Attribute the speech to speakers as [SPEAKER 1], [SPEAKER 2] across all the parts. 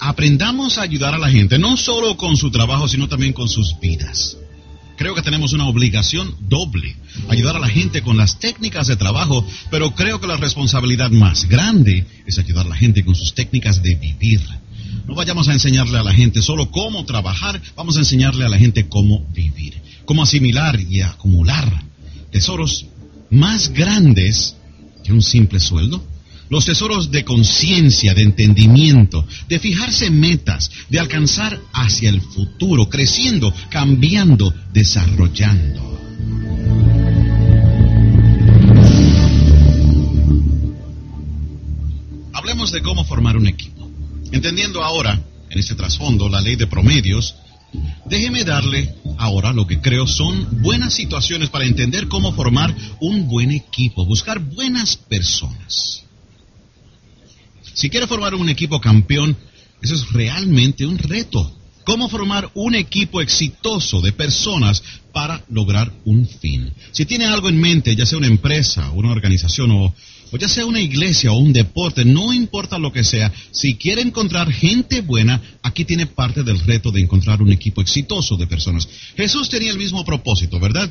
[SPEAKER 1] aprendamos a ayudar a la gente, no solo con su trabajo, sino también con sus vidas. Creo que tenemos una obligación doble, ayudar a la gente con las técnicas de trabajo, pero creo que la responsabilidad más grande es ayudar a la gente con sus técnicas de vivir. No vayamos a enseñarle a la gente solo cómo trabajar, vamos a enseñarle a la gente cómo vivir, cómo asimilar y acumular tesoros más grandes que un simple sueldo los tesoros de conciencia, de entendimiento, de fijarse metas, de alcanzar hacia el futuro, creciendo, cambiando, desarrollando. Hablemos de cómo formar un equipo. Entendiendo ahora, en este trasfondo, la ley de promedios, déjeme darle ahora lo que creo son buenas situaciones para entender cómo formar un buen equipo, buscar buenas personas. Si quiere formar un equipo campeón, eso es realmente un reto. ¿Cómo formar un equipo exitoso de personas para lograr un fin? Si tiene algo en mente, ya sea una empresa, una organización o, ya sea una iglesia o un deporte, no importa lo que sea, si quiere encontrar gente buena, aquí tiene parte del reto de encontrar un equipo exitoso de personas. Jesús tenía el mismo propósito, ¿verdad?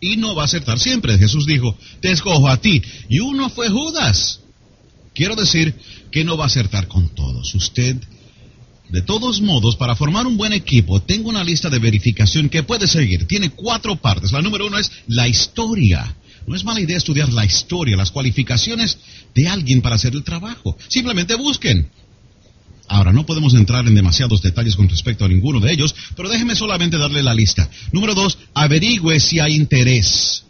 [SPEAKER 1] Y no va a acertar siempre. Jesús dijo, te escojo a ti. Y uno fue Judas. Quiero decir que no va a acertar con todos. Usted, de todos modos, para formar un buen equipo, tengo una lista de verificación que puede seguir. Tiene cuatro partes. La número uno es la historia. No es mala idea estudiar la historia, las cualificaciones de alguien para hacer el trabajo. Simplemente busquen. Ahora, no podemos entrar en demasiados detalles con respecto a ninguno de ellos, pero déjeme solamente darle la lista. Número dos, averigüe si hay interés.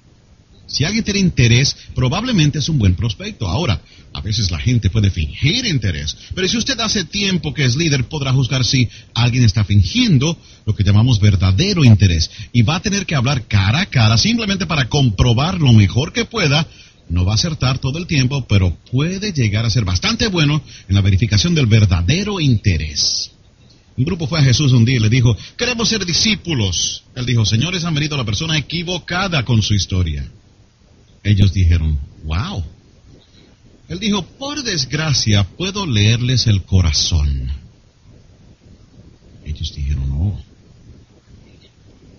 [SPEAKER 1] Si alguien tiene interés, probablemente es un buen prospecto. Ahora, a veces la gente puede fingir interés, pero si usted hace tiempo que es líder, podrá juzgar si alguien está fingiendo lo que llamamos verdadero interés y va a tener que hablar cara a cara simplemente para comprobar lo mejor que pueda. No va a acertar todo el tiempo, pero puede llegar a ser bastante bueno en la verificación del verdadero interés. Un grupo fue a Jesús un día y le dijo, queremos ser discípulos. Él dijo, señores, han venido la persona equivocada con su historia. Ellos dijeron, wow. Él dijo, por desgracia puedo leerles el corazón. Ellos dijeron, no.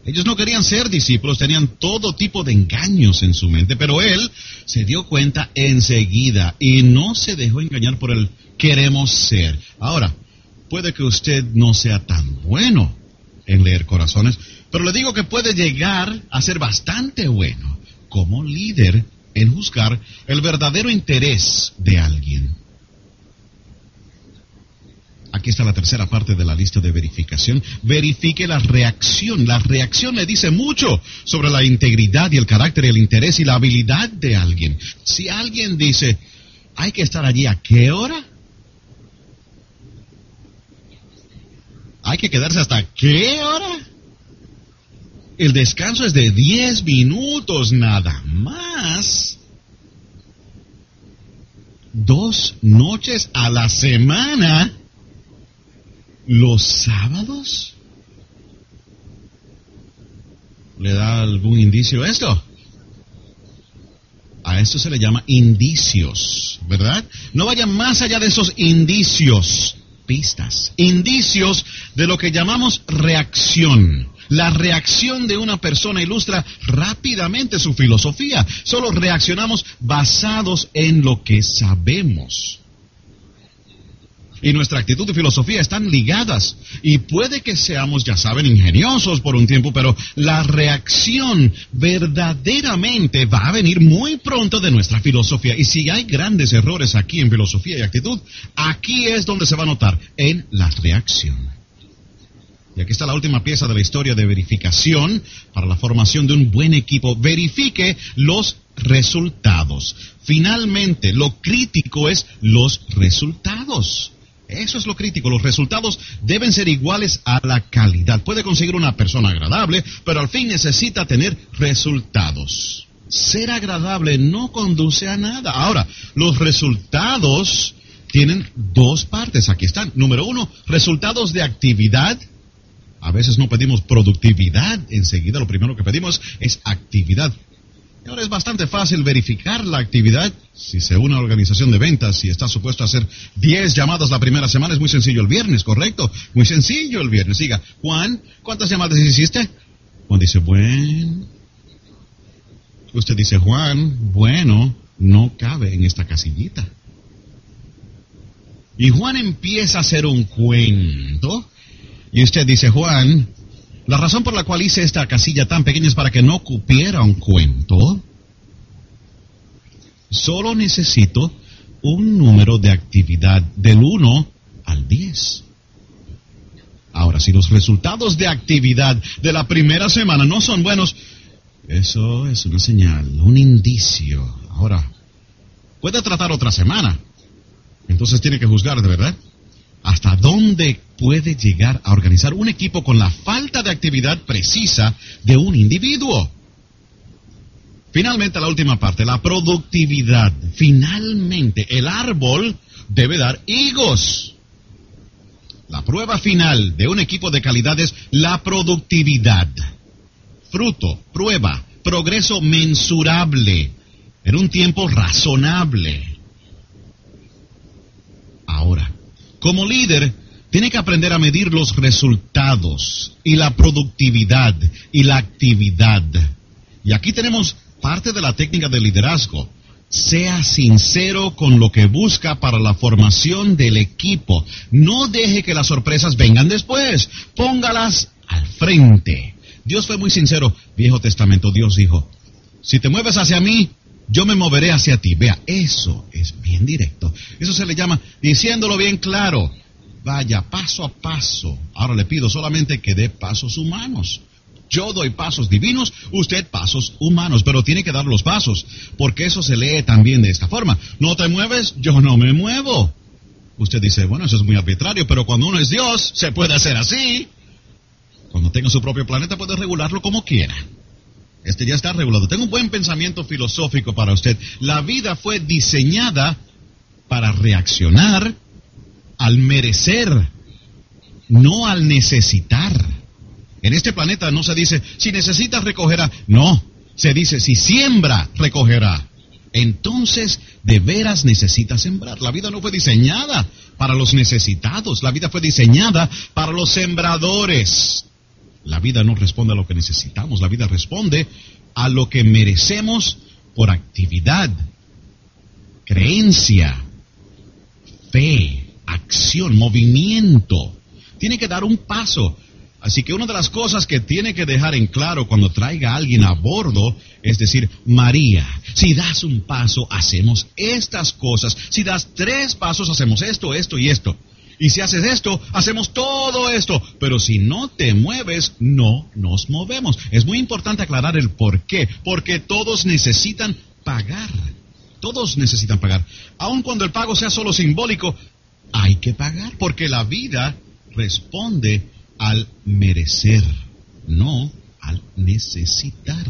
[SPEAKER 1] Ellos no querían ser discípulos, tenían todo tipo de engaños en su mente, pero él se dio cuenta enseguida y no se dejó engañar por el queremos ser. Ahora, puede que usted no sea tan bueno en leer corazones, pero le digo que puede llegar a ser bastante bueno como líder en juzgar el verdadero interés de alguien. Aquí está la tercera parte de la lista de verificación. Verifique la reacción. La reacción le dice mucho sobre la integridad y el carácter, el interés y la habilidad de alguien. Si alguien dice, hay que estar allí a qué hora? Hay que quedarse hasta qué hora? El descanso es de 10 minutos nada más. Dos noches a la semana. Los sábados. ¿Le da algún indicio esto? A esto se le llama indicios, ¿verdad? No vayan más allá de esos indicios, pistas, indicios de lo que llamamos reacción. La reacción de una persona ilustra rápidamente su filosofía. Solo reaccionamos basados en lo que sabemos. Y nuestra actitud y filosofía están ligadas. Y puede que seamos, ya saben, ingeniosos por un tiempo, pero la reacción verdaderamente va a venir muy pronto de nuestra filosofía. Y si hay grandes errores aquí en filosofía y actitud, aquí es donde se va a notar, en la reacción. Y aquí está la última pieza de la historia de verificación para la formación de un buen equipo. Verifique los resultados. Finalmente, lo crítico es los resultados. Eso es lo crítico. Los resultados deben ser iguales a la calidad. Puede conseguir una persona agradable, pero al fin necesita tener resultados. Ser agradable no conduce a nada. Ahora, los resultados tienen dos partes. Aquí están. Número uno, resultados de actividad a veces no pedimos productividad enseguida, lo primero que pedimos es actividad. Y ahora es bastante fácil verificar la actividad. Si se une a una organización de ventas y está supuesto a hacer 10 llamadas la primera semana, es muy sencillo el viernes, ¿correcto? Muy sencillo el viernes. Diga, Juan, ¿cuántas llamadas hiciste? Juan dice, bueno. Usted dice, Juan, bueno, no cabe en esta casillita. Y Juan empieza a hacer un cuento. Y usted dice, Juan, la razón por la cual hice esta casilla tan pequeña es para que no cupiera un cuento. Solo necesito un número de actividad del 1 al 10. Ahora, si los resultados de actividad de la primera semana no son buenos, eso es una señal, un indicio. Ahora, puede tratar otra semana. Entonces tiene que juzgar, ¿de verdad? ¿Hasta dónde puede llegar a organizar un equipo con la falta de actividad precisa de un individuo? Finalmente, la última parte, la productividad. Finalmente, el árbol debe dar higos. La prueba final de un equipo de calidad es la productividad. Fruto, prueba, progreso mensurable en un tiempo razonable. Ahora, como líder, tiene que aprender a medir los resultados y la productividad y la actividad. Y aquí tenemos parte de la técnica de liderazgo. Sea sincero con lo que busca para la formación del equipo. No deje que las sorpresas vengan después. Póngalas al frente. Dios fue muy sincero. Viejo Testamento, Dios dijo, si te mueves hacia mí, yo me moveré hacia ti. Vea, eso es bien directo. Eso se le llama diciéndolo bien claro. Vaya paso a paso. Ahora le pido solamente que dé pasos humanos. Yo doy pasos divinos, usted pasos humanos, pero tiene que dar los pasos, porque eso se lee también de esta forma. No te mueves, yo no me muevo. Usted dice, bueno, eso es muy arbitrario, pero cuando uno es Dios, se puede hacer así. Cuando tenga su propio planeta, puede regularlo como quiera. Este ya está regulado. Tengo un buen pensamiento filosófico para usted. La vida fue diseñada para reaccionar al merecer, no al necesitar. En este planeta no se dice, si necesitas recogerá. No, se dice, si siembra, recogerá. Entonces, de veras necesitas sembrar. La vida no fue diseñada para los necesitados, la vida fue diseñada para los sembradores. La vida no responde a lo que necesitamos, la vida responde a lo que merecemos por actividad, creencia, fe, acción, movimiento. Tiene que dar un paso. Así que una de las cosas que tiene que dejar en claro cuando traiga a alguien a bordo es decir, María, si das un paso, hacemos estas cosas. Si das tres pasos, hacemos esto, esto y esto. Y si haces esto, hacemos todo esto. Pero si no te mueves, no nos movemos. Es muy importante aclarar el por qué. Porque todos necesitan pagar. Todos necesitan pagar. Aun cuando el pago sea solo simbólico, hay que pagar. Porque la vida responde al merecer, no al necesitar.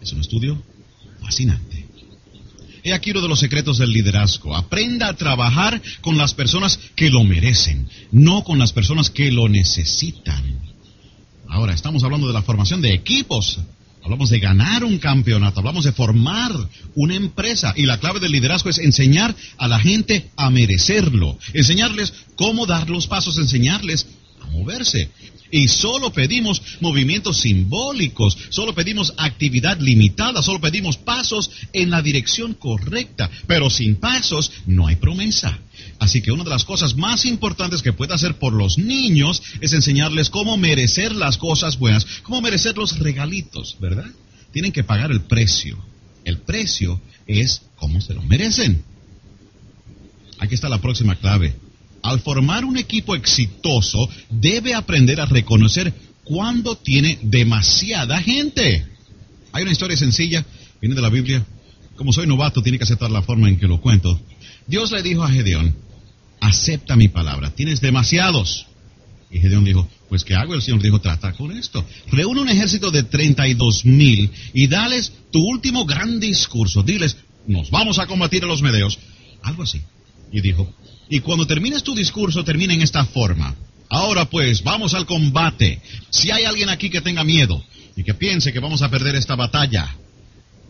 [SPEAKER 1] Es un estudio fascinante. He aquí uno de los secretos del liderazgo. Aprenda a trabajar con las personas que lo merecen, no con las personas que lo necesitan. Ahora, estamos hablando de la formación de equipos. Hablamos de ganar un campeonato, hablamos de formar una empresa y la clave del liderazgo es enseñar a la gente a merecerlo, enseñarles cómo dar los pasos, enseñarles a moverse. Y solo pedimos movimientos simbólicos, solo pedimos actividad limitada, solo pedimos pasos en la dirección correcta. Pero sin pasos no hay promesa. Así que una de las cosas más importantes que puede hacer por los niños es enseñarles cómo merecer las cosas buenas, cómo merecer los regalitos, ¿verdad? Tienen que pagar el precio. El precio es cómo se lo merecen. Aquí está la próxima clave al formar un equipo exitoso, debe aprender a reconocer cuando tiene demasiada gente. Hay una historia sencilla, viene de la Biblia. Como soy novato, tiene que aceptar la forma en que lo cuento. Dios le dijo a Gedeón, acepta mi palabra, tienes demasiados. Y Gedeón dijo, pues ¿qué hago? El Señor dijo, trata con esto. Reúne un ejército de 32 mil y dales tu último gran discurso. Diles, nos vamos a combatir a los medeos. Algo así. Y dijo, y cuando termines tu discurso, termina en esta forma. Ahora pues, vamos al combate. Si hay alguien aquí que tenga miedo y que piense que vamos a perder esta batalla,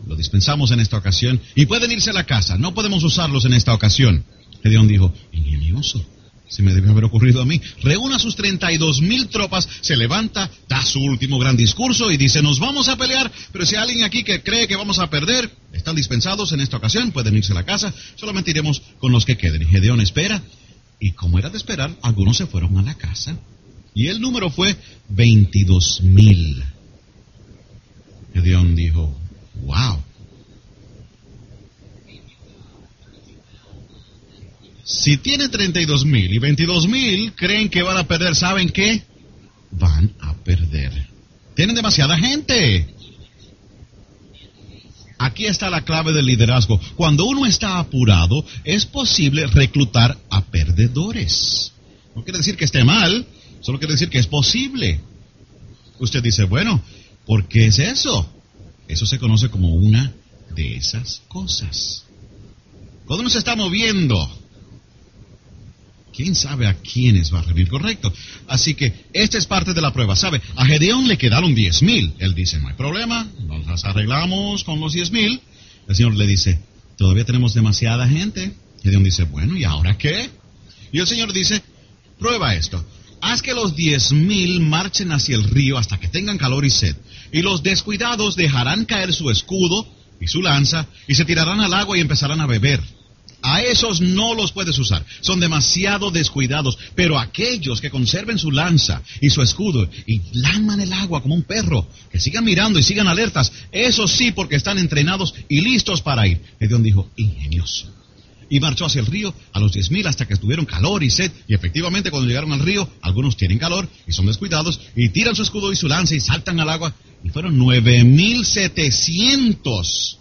[SPEAKER 1] lo dispensamos en esta ocasión y pueden irse a la casa. No podemos usarlos en esta ocasión. Gedeón dijo, ingenioso. Se me debe haber ocurrido a mí. Reúna sus 32 mil tropas, se levanta, da su último gran discurso y dice, nos vamos a pelear, pero si hay alguien aquí que cree que vamos a perder, están dispensados en esta ocasión, pueden irse a la casa, solamente iremos con los que queden. Gedeón espera, y como era de esperar, algunos se fueron a la casa. Y el número fue 22 mil. Gedeón dijo, wow. Si tiene 32 mil y 22 mil creen que van a perder, ¿saben qué? Van a perder. Tienen demasiada gente. Aquí está la clave del liderazgo. Cuando uno está apurado, es posible reclutar a perdedores. No quiere decir que esté mal, solo quiere decir que es posible. Usted dice, bueno, ¿por qué es eso? Eso se conoce como una de esas cosas. Cuando uno se está moviendo, quién sabe a quiénes va a reunir correcto. Así que esta es parte de la prueba. ¿Sabe? A Gedeón le quedaron diez mil. Él dice, no hay problema, nos las arreglamos con los diez mil. El Señor le dice, todavía tenemos demasiada gente. Gedeón dice, bueno, ¿y ahora qué? Y el Señor dice, prueba esto. Haz que los diez mil marchen hacia el río hasta que tengan calor y sed y los descuidados dejarán caer su escudo y su lanza y se tirarán al agua y empezarán a beber. A esos no los puedes usar, son demasiado descuidados, pero aquellos que conserven su lanza y su escudo y laman el agua como un perro, que sigan mirando y sigan alertas, esos sí porque están entrenados y listos para ir. Gedeón dijo, ingenioso y marchó hacia el río a los diez mil hasta que estuvieron calor y sed. Y efectivamente cuando llegaron al río, algunos tienen calor y son descuidados y tiran su escudo y su lanza y saltan al agua. Y fueron nueve mil setecientos.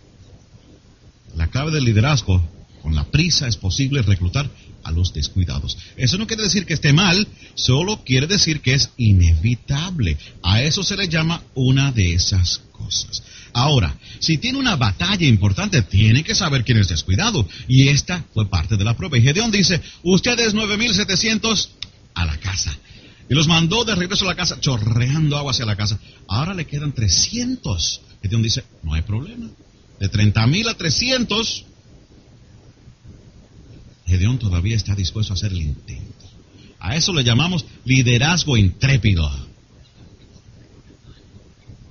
[SPEAKER 1] La clave del liderazgo, con la prisa es posible reclutar a los descuidados. Eso no quiere decir que esté mal, solo quiere decir que es inevitable. A eso se le llama una de esas cosas. Ahora, si tiene una batalla importante, tiene que saber quién es descuidado. Y esta fue parte de la prueba. Y Gedeón dice, ustedes 9.700 a la casa. Y los mandó de regreso a la casa, chorreando agua hacia la casa. Ahora le quedan 300. Gedeón dice, no hay problema. De 30.000 a 300, Gedeón todavía está dispuesto a hacer el intento. A eso le llamamos liderazgo intrépido.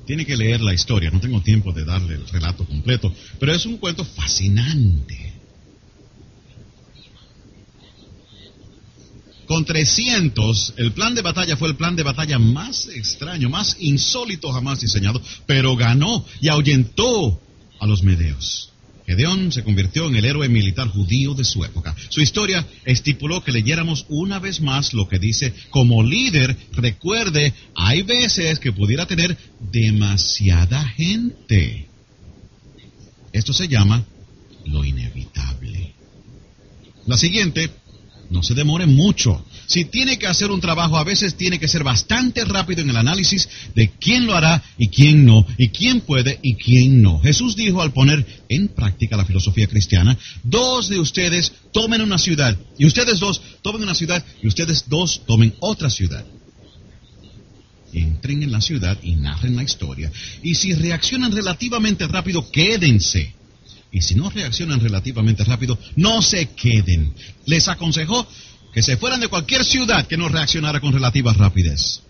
[SPEAKER 1] Tiene que leer la historia, no tengo tiempo de darle el relato completo, pero es un cuento fascinante. Con 300, el plan de batalla fue el plan de batalla más extraño, más insólito jamás diseñado, pero ganó y ahuyentó a los medeos. Gedeón se convirtió en el héroe militar judío de su época. Su historia estipuló que leyéramos una vez más lo que dice, como líder, recuerde, hay veces que pudiera tener demasiada gente. Esto se llama lo inevitable. La siguiente, no se demore mucho. Si tiene que hacer un trabajo, a veces tiene que ser bastante rápido en el análisis de quién lo hará y quién no, y quién puede y quién no. Jesús dijo al poner en práctica la filosofía cristiana, dos de ustedes tomen una ciudad, y ustedes dos tomen una ciudad, y ustedes dos tomen otra ciudad. Entren en la ciudad y narren la historia. Y si reaccionan relativamente rápido, quédense. Y si no reaccionan relativamente rápido, no se queden. Les aconsejó que se fueran de cualquier ciudad que no reaccionara con relativa rapidez.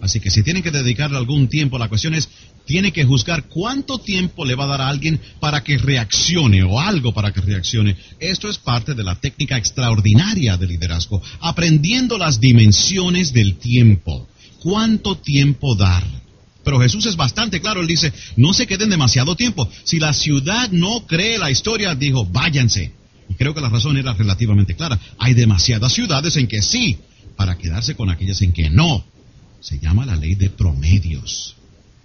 [SPEAKER 1] Así que si tienen que dedicarle algún tiempo, la cuestión es, tiene que juzgar cuánto tiempo le va a dar a alguien para que reaccione o algo para que reaccione. Esto es parte de la técnica extraordinaria de liderazgo, aprendiendo las dimensiones del tiempo. ¿Cuánto tiempo dar? Pero Jesús es bastante claro, él dice, no se queden demasiado tiempo. Si la ciudad no cree la historia, dijo, váyanse. Creo que la razón era relativamente clara. Hay demasiadas ciudades en que sí, para quedarse con aquellas en que no. Se llama la ley de promedios.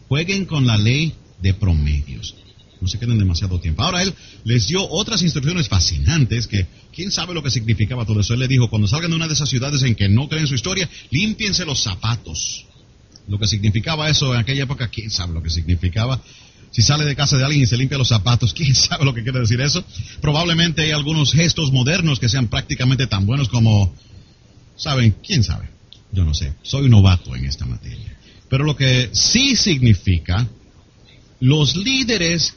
[SPEAKER 1] Jueguen con la ley de promedios. No se queden demasiado tiempo. Ahora él les dio otras instrucciones fascinantes que quién sabe lo que significaba todo eso. Él le dijo, cuando salgan de una de esas ciudades en que no creen su historia, límpiense los zapatos. Lo que significaba eso en aquella época, quién sabe lo que significaba. Si sale de casa de alguien y se limpia los zapatos, ¿quién sabe lo que quiere decir eso? Probablemente hay algunos gestos modernos que sean prácticamente tan buenos como, ¿saben? ¿Quién sabe? Yo no sé, soy un novato en esta materia. Pero lo que sí significa, los líderes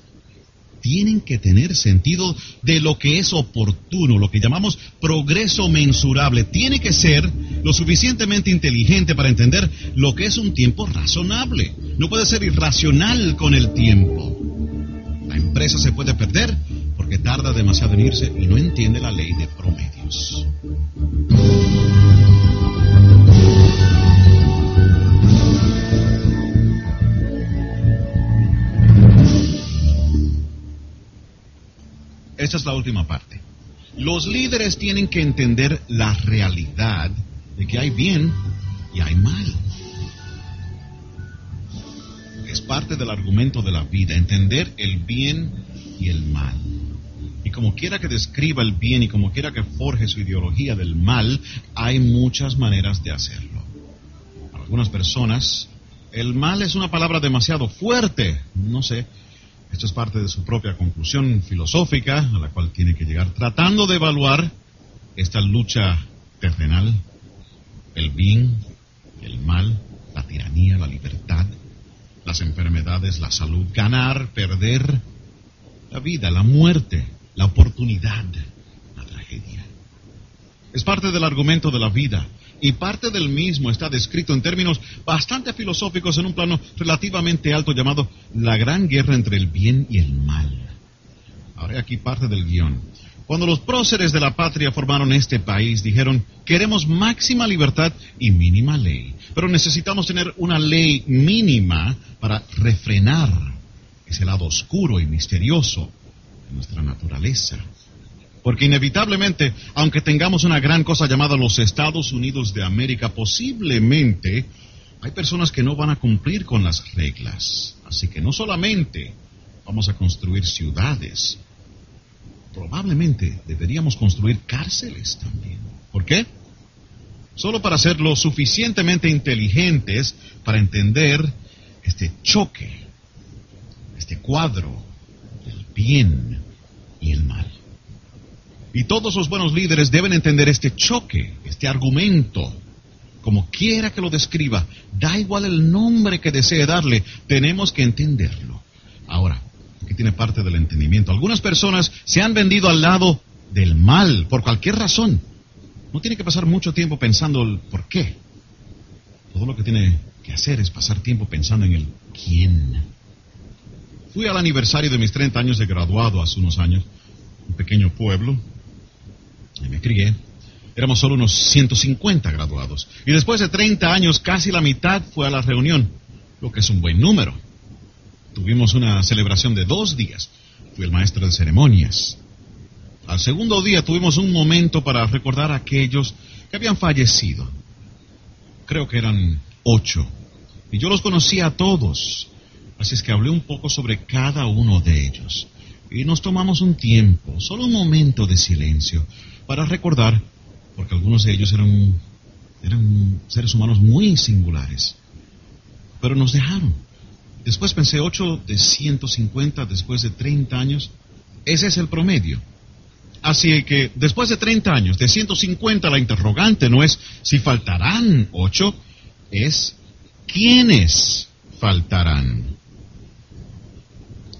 [SPEAKER 1] tienen que tener sentido de lo que es oportuno, lo que llamamos progreso mensurable. Tiene que ser lo suficientemente inteligente para entender lo que es un tiempo razonable. No puede ser irracional con el tiempo. La empresa se puede perder porque tarda demasiado en irse y no entiende la ley de promedios. Es la última parte. Los líderes tienen que entender la realidad de que hay bien y hay mal. Es parte del argumento de la vida, entender el bien y el mal. Y como quiera que describa el bien y como quiera que forje su ideología del mal, hay muchas maneras de hacerlo. Para algunas personas, el mal es una palabra demasiado fuerte. No sé, esto es parte de su propia conclusión filosófica a la cual tiene que llegar, tratando de evaluar esta lucha terrenal, el bien, el mal, la tiranía, la libertad, las enfermedades, la salud, ganar, perder, la vida, la muerte, la oportunidad, la tragedia. Es parte del argumento de la vida y parte del mismo está descrito en términos bastante filosóficos en un plano relativamente alto llamado la gran guerra entre el bien y el mal. Ahora aquí parte del guion. Cuando los próceres de la patria formaron este país, dijeron, queremos máxima libertad y mínima ley, pero necesitamos tener una ley mínima para refrenar ese lado oscuro y misterioso de nuestra naturaleza. Porque inevitablemente, aunque tengamos una gran cosa llamada los Estados Unidos de América, posiblemente hay personas que no van a cumplir con las reglas. Así que no solamente vamos a construir ciudades, probablemente deberíamos construir cárceles también. ¿Por qué? Solo para ser lo suficientemente inteligentes para entender este choque, este cuadro del bien y el mal. Y todos los buenos líderes deben entender este choque, este argumento, como quiera que lo describa, da igual el nombre que desee darle, tenemos que entenderlo. Ahora, aquí tiene parte del entendimiento. Algunas personas se han vendido al lado del mal por cualquier razón. No tiene que pasar mucho tiempo pensando el por qué. Todo lo que tiene que hacer es pasar tiempo pensando en el quién. Fui al aniversario de mis 30 años de graduado hace unos años, un pequeño pueblo, me crié, éramos solo unos 150 graduados. Y después de 30 años, casi la mitad fue a la reunión, lo que es un buen número. Tuvimos una celebración de dos días. Fui el maestro de ceremonias. Al segundo día tuvimos un momento para recordar a aquellos que habían fallecido. Creo que eran ocho. Y yo los conocía a todos. Así es que hablé un poco sobre cada uno de ellos. Y nos tomamos un tiempo, solo un momento de silencio, para recordar, porque algunos de ellos eran, eran seres humanos muy singulares, pero nos dejaron. Después pensé 8 de 150 después de 30 años, ese es el promedio. Así que después de 30 años, de 150, la interrogante no es si faltarán 8, es quiénes faltarán.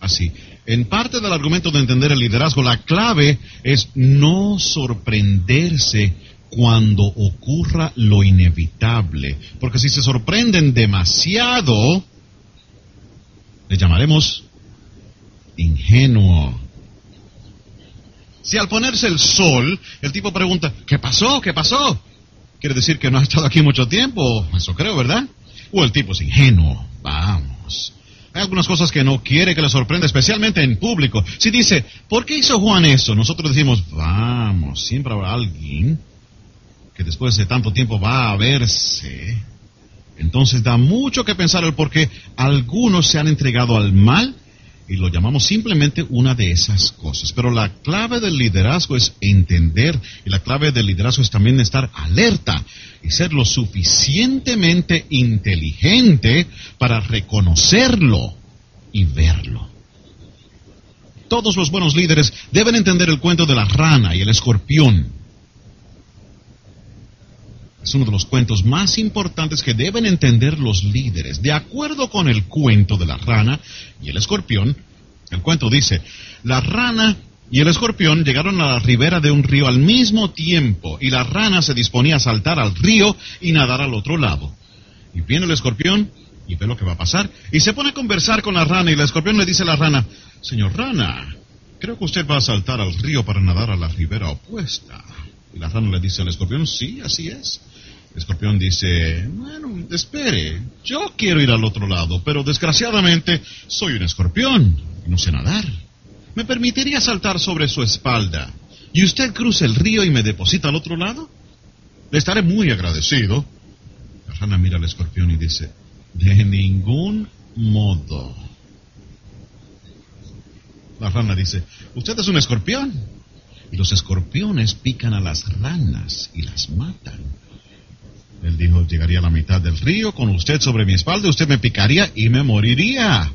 [SPEAKER 1] Así, en parte del argumento de entender el liderazgo, la clave es no sorprenderse cuando ocurra lo inevitable. Porque si se sorprenden demasiado, le llamaremos ingenuo. Si al ponerse el sol, el tipo pregunta, ¿qué pasó? ¿Qué pasó? Quiere decir que no ha estado aquí mucho tiempo, eso creo, ¿verdad? O el tipo es ingenuo, vamos. Hay algunas cosas que no quiere que le sorprenda, especialmente en público. Si dice, ¿por qué hizo Juan eso? Nosotros decimos, vamos, siempre habrá alguien que después de tanto tiempo va a verse. Entonces da mucho que pensar el por qué algunos se han entregado al mal y lo llamamos simplemente una de esas cosas. Pero la clave del liderazgo es entender y la clave del liderazgo es también estar alerta y ser lo suficientemente inteligente para reconocerlo y verlo. Todos los buenos líderes deben entender el cuento de la rana y el escorpión. Es uno de los cuentos más importantes que deben entender los líderes. De acuerdo con el cuento de la rana y el escorpión, El cuento dice, la rana y el escorpión llegaron a la ribera de un río al mismo tiempo y la rana se disponía a saltar al río y nadar al otro lado. Y viene el escorpión y ve lo que va a pasar y se pone a conversar con la rana y el escorpión le dice a la rana, Señor rana, creo que usted va a saltar al río para nadar a la ribera opuesta. Y la rana le dice al escorpión, sí, así es. Escorpión dice, bueno, espere, yo quiero ir al otro lado, pero desgraciadamente soy un escorpión y no sé nadar. ¿Me permitiría saltar sobre su espalda y usted cruza el río y me deposita al otro lado? Le estaré muy agradecido. La rana mira al escorpión y dice, de ningún modo. La rana dice, usted es un escorpión. Y los escorpiones pican a las ranas y las matan. Él dijo, llegaría a la mitad del río con usted sobre mi espalda, usted me picaría y me moriría.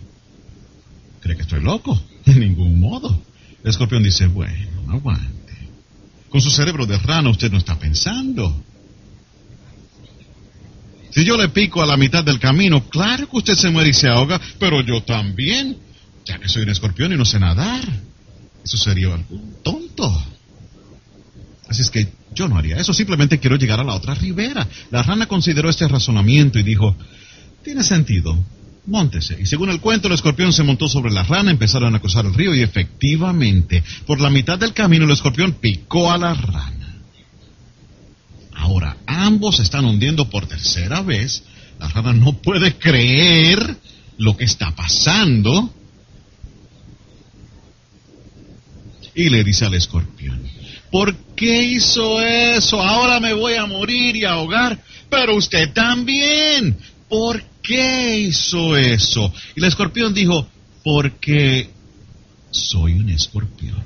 [SPEAKER 1] ¿Cree que estoy loco? De ningún modo. El escorpión dice, bueno, aguante. Con su cerebro de rana usted no está pensando. Si yo le pico a la mitad del camino, claro que usted se muere y se ahoga, pero yo también, ya que soy un escorpión y no sé nadar. Eso sería algo tonto. Así es que yo no haría eso, simplemente quiero llegar a la otra ribera. La rana consideró este razonamiento y dijo, tiene sentido, móntese. Y según el cuento, el escorpión se montó sobre la rana, empezaron a cruzar el río y efectivamente, por la mitad del camino, el escorpión picó a la rana. Ahora, ambos están hundiendo por tercera vez. La rana no puede creer lo que está pasando. Y le dice al escorpión, ¿por qué hizo eso? Ahora me voy a morir y ahogar. Pero usted también. ¿Por qué hizo eso? Y el escorpión dijo, porque soy un escorpión.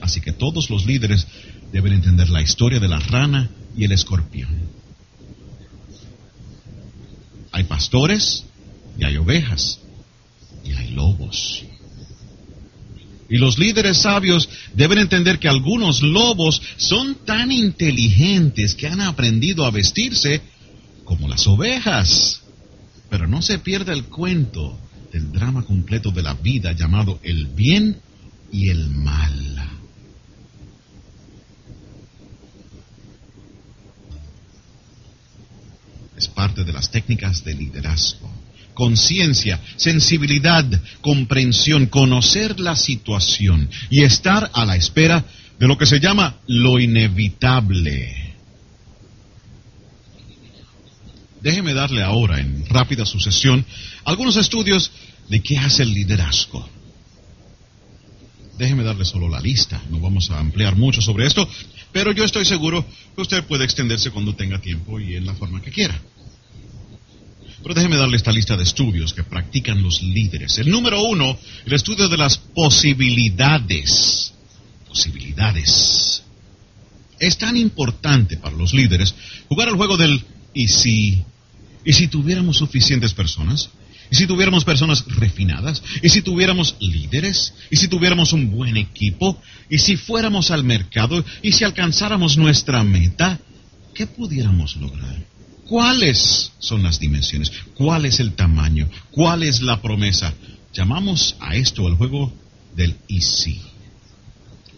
[SPEAKER 1] Así que todos los líderes deben entender la historia de la rana y el escorpión. Hay pastores y hay ovejas y hay lobos. Y los líderes sabios deben entender que algunos lobos son tan inteligentes que han aprendido a vestirse como las ovejas. Pero no se pierda el cuento del drama completo de la vida llamado el bien y el mal. Es parte de las técnicas de liderazgo conciencia, sensibilidad, comprensión, conocer la situación y estar a la espera de lo que se llama lo inevitable. Déjeme darle ahora, en rápida sucesión, algunos estudios de qué hace el liderazgo. Déjeme darle solo la lista, no vamos a ampliar mucho sobre esto, pero yo estoy seguro que usted puede extenderse cuando tenga tiempo y en la forma que quiera. Pero déjeme darle esta lista de estudios que practican los líderes. El número uno, el estudio de las posibilidades. Posibilidades. Es tan importante para los líderes jugar al juego del ¿y si? ¿Y si tuviéramos suficientes personas? ¿Y si tuviéramos personas refinadas? ¿Y si tuviéramos líderes? ¿Y si tuviéramos un buen equipo? ¿Y si fuéramos al mercado? ¿Y si alcanzáramos nuestra meta? ¿Qué pudiéramos lograr? ¿Cuáles son las dimensiones? ¿Cuál es el tamaño? ¿Cuál es la promesa? Llamamos a esto el juego del y si.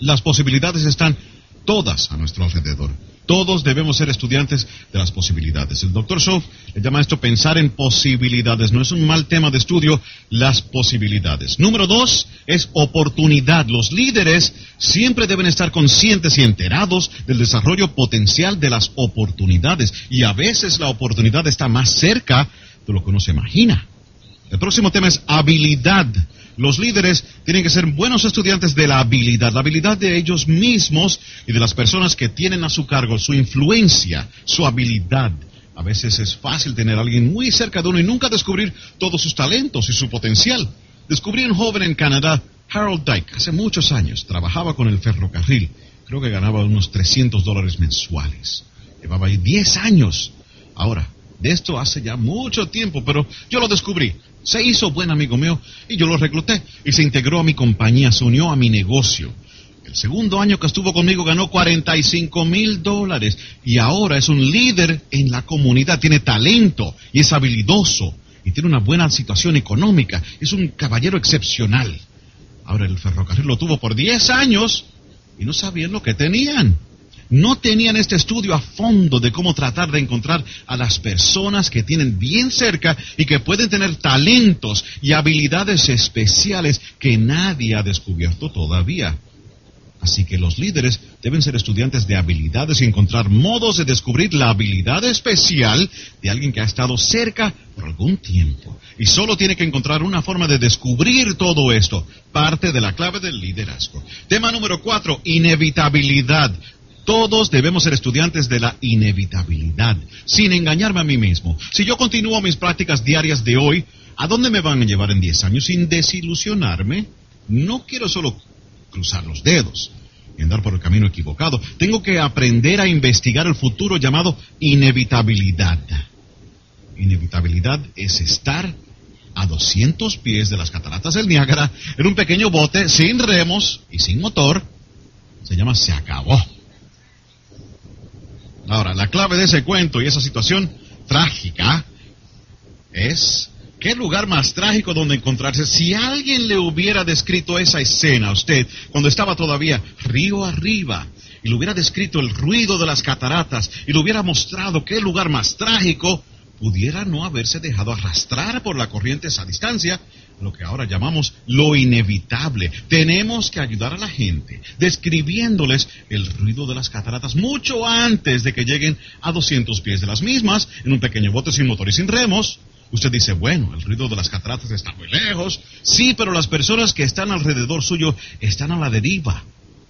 [SPEAKER 1] Las posibilidades están todas a nuestro alrededor. Todos debemos ser estudiantes de las posibilidades. El doctor Schoff le llama esto pensar en posibilidades. No es un mal tema de estudio, las posibilidades. Número dos es oportunidad. Los líderes siempre deben estar conscientes y enterados del desarrollo potencial de las oportunidades. Y a veces la oportunidad está más cerca de lo que uno se imagina. El próximo tema es habilidad. Los líderes tienen que ser buenos estudiantes de la habilidad, la habilidad de ellos mismos y de las personas que tienen a su cargo, su influencia, su habilidad. A veces es fácil tener a alguien muy cerca de uno y nunca descubrir todos sus talentos y su potencial. Descubrí un joven en Canadá, Harold Dyke, hace muchos años, trabajaba con el ferrocarril, creo que ganaba unos 300 dólares mensuales. Llevaba ahí 10 años. Ahora, de esto hace ya mucho tiempo, pero yo lo descubrí. Se hizo buen amigo mío y yo lo recluté y se integró a mi compañía, se unió a mi negocio. El segundo año que estuvo conmigo ganó 45 mil dólares y ahora es un líder en la comunidad, tiene talento y es habilidoso. y tiene una buena situación económica. Es un caballero excepcional. Ahora el ferrocarril lo tuvo por 10 años y no sabían lo que tenían. No tenían este estudio a fondo de cómo tratar de encontrar a las personas que tienen bien cerca y que pueden tener talentos y habilidades especiales que nadie ha descubierto todavía. Así que los líderes deben ser estudiantes de habilidades y encontrar modos de descubrir la habilidad especial de alguien que ha estado cerca por algún tiempo. Y solo tiene que encontrar una forma de descubrir todo esto, parte de la clave del liderazgo. Tema número cuatro, inevitabilidad. Todos debemos ser estudiantes de la inevitabilidad, sin engañarme a mí mismo. Si yo continúo mis prácticas diarias de hoy, ¿a dónde me van a llevar en 10 años sin desilusionarme? No quiero solo cruzar los dedos y andar por el camino equivocado. Tengo que aprender a investigar el futuro llamado inevitabilidad. Inevitabilidad es estar a 200 pies de las cataratas del Niágara en un pequeño bote sin remos y sin motor. Se llama Se acabó. Ahora, la clave de ese cuento y esa situación trágica es ¿Qué lugar más trágico donde encontrarse? Si alguien le hubiera descrito esa escena a usted cuando estaba todavía río arriba y le hubiera descrito el ruido de las cataratas y le hubiera mostrado qué lugar más trágico, pudiera no haberse dejado arrastrar por la corriente esa distancia, lo que ahora llamamos lo inevitable. Tenemos que ayudar a la gente describiéndoles el ruido de las cataratas mucho antes de que lleguen a 200 pies de las mismas en un pequeño bote sin motor y sin remos. Usted dice, bueno, el ruido de las cataratas está muy lejos. Sí, pero las personas que están alrededor suyo están a la deriva.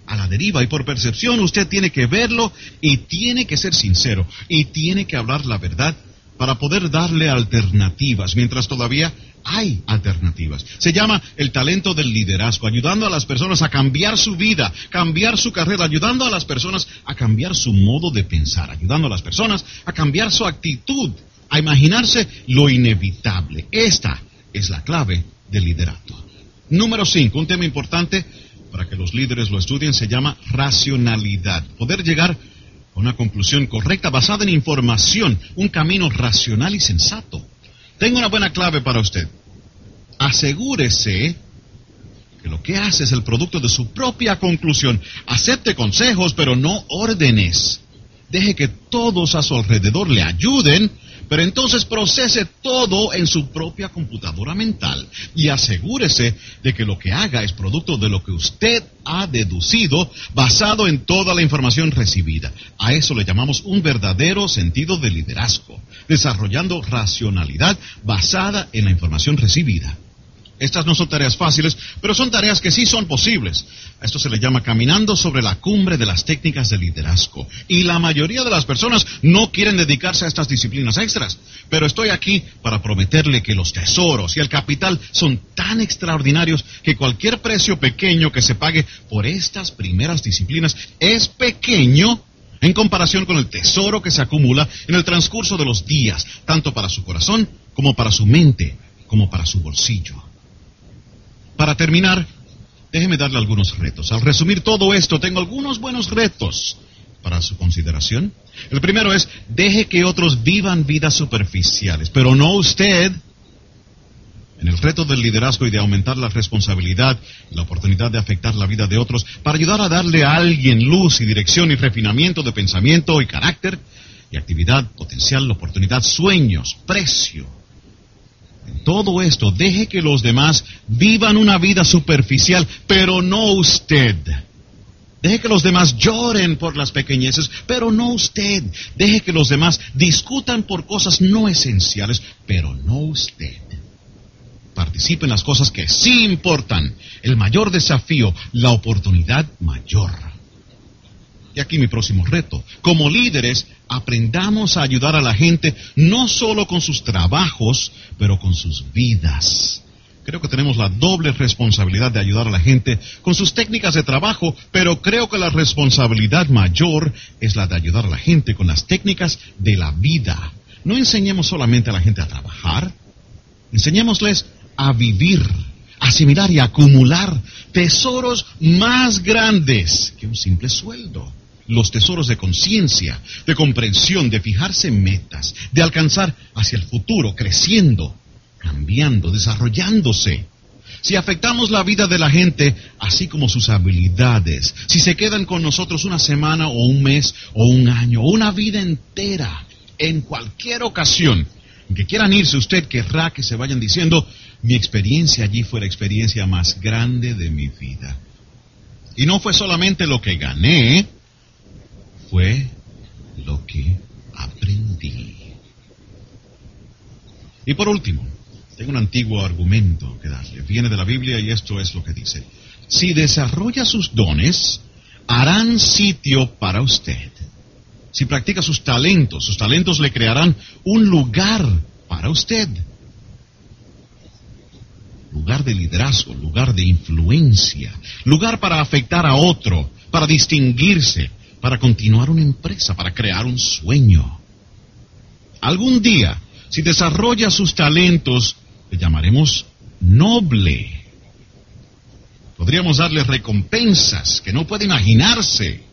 [SPEAKER 1] A la deriva. Y por percepción usted tiene que verlo y tiene que ser sincero. Y tiene que hablar la verdad para poder darle alternativas, mientras todavía hay alternativas. Se llama el talento del liderazgo, ayudando a las personas a cambiar su vida, cambiar su carrera, ayudando a las personas a cambiar su modo de pensar, ayudando a las personas a cambiar su actitud a imaginarse lo inevitable. Esta es la clave del liderato. Número 5, un tema importante para que los líderes lo estudien, se llama racionalidad. Poder llegar a una conclusión correcta basada en información, un camino racional y sensato. Tengo una buena clave para usted. Asegúrese que lo que hace es el producto de su propia conclusión. Acepte consejos, pero no órdenes. Deje que todos a su alrededor le ayuden pero entonces procese todo en su propia computadora mental y asegúrese de que lo que haga es producto de lo que usted ha deducido basado en toda la información recibida. A eso le llamamos un verdadero sentido de liderazgo, desarrollando racionalidad basada en la información recibida. Estas no son tareas fáciles, pero son tareas que sí son posibles. A esto se le llama caminando sobre la cumbre de las técnicas de liderazgo. Y la mayoría de las personas no quieren dedicarse a estas disciplinas extras. Pero estoy aquí para prometerle que los tesoros y el capital son tan extraordinarios que cualquier precio pequeño que se pague por estas primeras disciplinas es pequeño en comparación con el tesoro que se acumula en el transcurso de los días, tanto para su corazón como para su mente, como para su bolsillo. Para terminar, déjeme darle algunos retos. Al resumir todo esto, tengo algunos buenos retos para su consideración. El primero es, deje que otros vivan vidas superficiales, pero no usted. En el reto del liderazgo y de aumentar la responsabilidad, la oportunidad de afectar la vida de otros, para ayudar a darle a alguien luz y dirección y refinamiento de pensamiento y carácter, y actividad, potencial, oportunidad, sueños, precio, todo esto, deje que los demás vivan una vida superficial, pero no usted. Deje que los demás lloren por las pequeñeces, pero no usted. Deje que los demás discutan por cosas no esenciales, pero no usted. Participe en las cosas que sí importan. El mayor desafío, la oportunidad mayor. Y aquí mi próximo reto. Como líderes, aprendamos a ayudar a la gente no solo con sus trabajos, pero con sus vidas. Creo que tenemos la doble responsabilidad de ayudar a la gente con sus técnicas de trabajo, pero creo que la responsabilidad mayor es la de ayudar a la gente con las técnicas de la vida. No enseñemos solamente a la gente a trabajar, enseñémosles a vivir, asimilar y acumular tesoros más grandes que un simple sueldo los tesoros de conciencia, de comprensión, de fijarse en metas, de alcanzar hacia el futuro, creciendo, cambiando, desarrollándose. Si afectamos la vida de la gente, así como sus habilidades, si se quedan con nosotros una semana o un mes o un año o una vida entera, en cualquier ocasión que quieran irse, usted querrá que se vayan diciendo, mi experiencia allí fue la experiencia más grande de mi vida. Y no fue solamente lo que gané, fue lo que aprendí. Y por último, tengo un antiguo argumento que darle. Viene de la Biblia y esto es lo que dice. Si desarrolla sus dones, harán sitio para usted. Si practica sus talentos, sus talentos le crearán un lugar para usted. Lugar de liderazgo, lugar de influencia, lugar para afectar a otro, para distinguirse, para continuar una empresa, para crear un sueño. Algún día, si desarrolla sus talentos, le llamaremos noble. Podríamos darle recompensas que no puede imaginarse,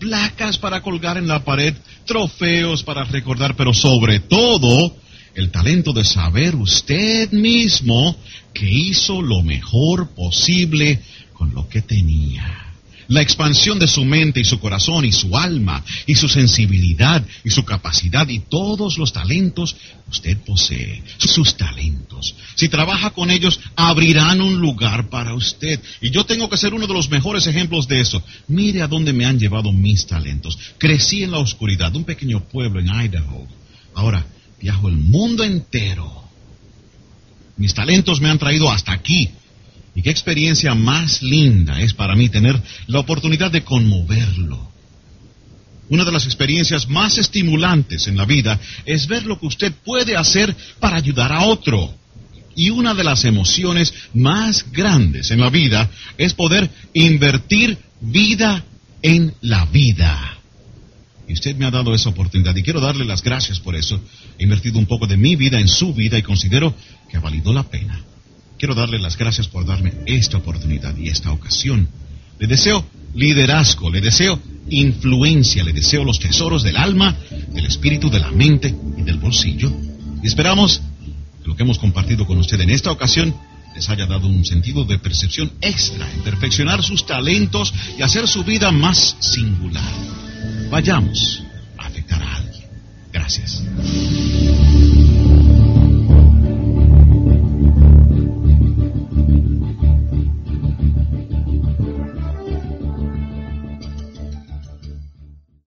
[SPEAKER 1] placas para colgar en la pared, trofeos para recordar, pero sobre todo el talento de saber usted mismo que hizo lo mejor posible con lo que tenía la expansión de su mente y su corazón y su alma y su sensibilidad y su capacidad y todos los talentos usted posee, sus talentos. Si trabaja con ellos, abrirán un lugar para usted. Y yo tengo que ser uno de los mejores ejemplos de eso. Mire a dónde me han llevado mis talentos. Crecí en la oscuridad, un pequeño pueblo en Idaho. Ahora viajo el mundo entero. Mis talentos me han traído hasta aquí y qué experiencia más linda es para mí tener la oportunidad de conmoverlo. Una de las experiencias más estimulantes en la vida es ver lo que usted puede hacer para ayudar a otro. Y una de las emociones más grandes en la vida es poder invertir vida en la vida. Y usted me ha dado esa oportunidad y quiero darle las gracias por eso. He invertido un poco de mi vida en su vida y considero que ha valido la pena. Quiero darle las gracias por darme esta oportunidad y esta ocasión. Le deseo liderazgo, le deseo influencia, le deseo los tesoros del alma, del espíritu, de la mente y del bolsillo. Y esperamos que lo que hemos compartido con usted en esta ocasión les haya dado un sentido de percepción extra en perfeccionar sus talentos y hacer su vida más singular. Vayamos a afectar a alguien. Gracias.